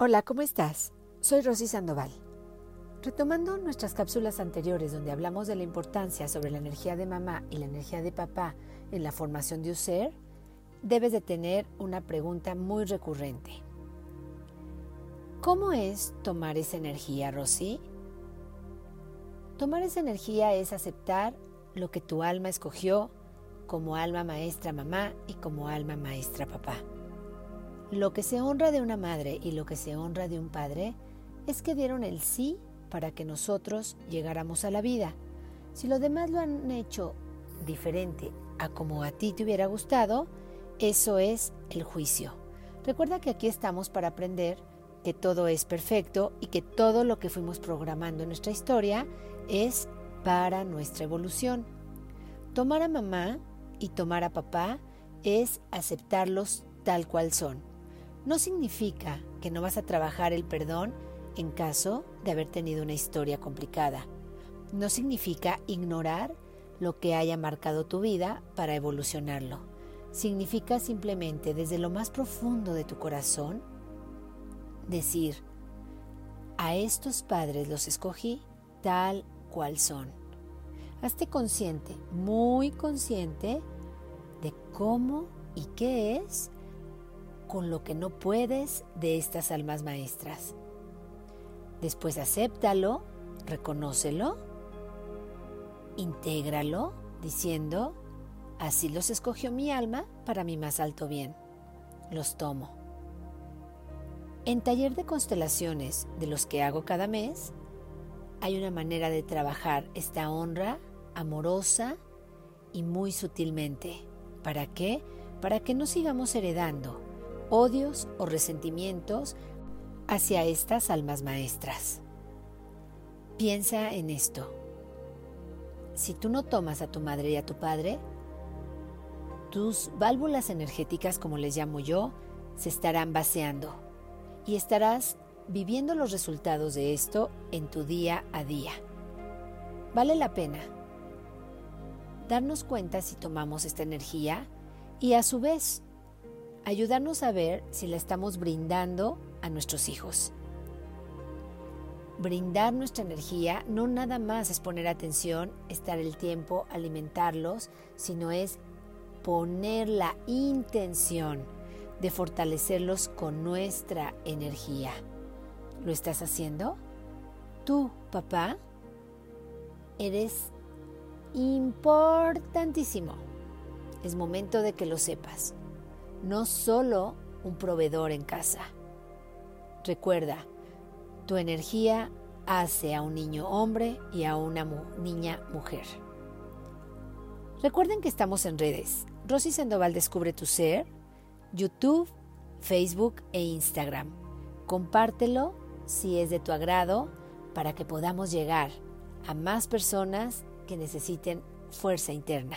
Hola, ¿cómo estás? Soy Rosy Sandoval. Retomando nuestras cápsulas anteriores donde hablamos de la importancia sobre la energía de mamá y la energía de papá en la formación de un ser, debes de tener una pregunta muy recurrente. ¿Cómo es tomar esa energía, Rosy? Tomar esa energía es aceptar lo que tu alma escogió como alma maestra mamá y como alma maestra papá. Lo que se honra de una madre y lo que se honra de un padre es que dieron el sí para que nosotros llegáramos a la vida. Si los demás lo han hecho diferente a como a ti te hubiera gustado, eso es el juicio. Recuerda que aquí estamos para aprender que todo es perfecto y que todo lo que fuimos programando en nuestra historia es para nuestra evolución. Tomar a mamá y tomar a papá es aceptarlos tal cual son no significa que no vas a trabajar el perdón en caso de haber tenido una historia complicada. No significa ignorar lo que haya marcado tu vida para evolucionarlo. Significa simplemente desde lo más profundo de tu corazón decir, a estos padres los escogí tal cual son. Hazte consciente, muy consciente de cómo y qué es con lo que no puedes de estas almas maestras. Después acéptalo, reconócelo, intégralo, diciendo, así los escogió mi alma para mi más alto bien. Los tomo. En taller de constelaciones de los que hago cada mes, hay una manera de trabajar esta honra amorosa y muy sutilmente. ¿Para qué? Para que no sigamos heredando odios o resentimientos hacia estas almas maestras. Piensa en esto. Si tú no tomas a tu madre y a tu padre, tus válvulas energéticas, como les llamo yo, se estarán vaciando y estarás viviendo los resultados de esto en tu día a día. Vale la pena darnos cuenta si tomamos esta energía y a su vez ayudarnos a ver si la estamos brindando a nuestros hijos. Brindar nuestra energía no nada más es poner atención, estar el tiempo, alimentarlos, sino es poner la intención de fortalecerlos con nuestra energía. ¿Lo estás haciendo? Tú, papá, eres importantísimo. Es momento de que lo sepas no solo un proveedor en casa. Recuerda, tu energía hace a un niño hombre y a una niña mujer. Recuerden que estamos en redes. Rosy Sandoval Descubre tu Ser, YouTube, Facebook e Instagram. Compártelo si es de tu agrado para que podamos llegar a más personas que necesiten fuerza interna.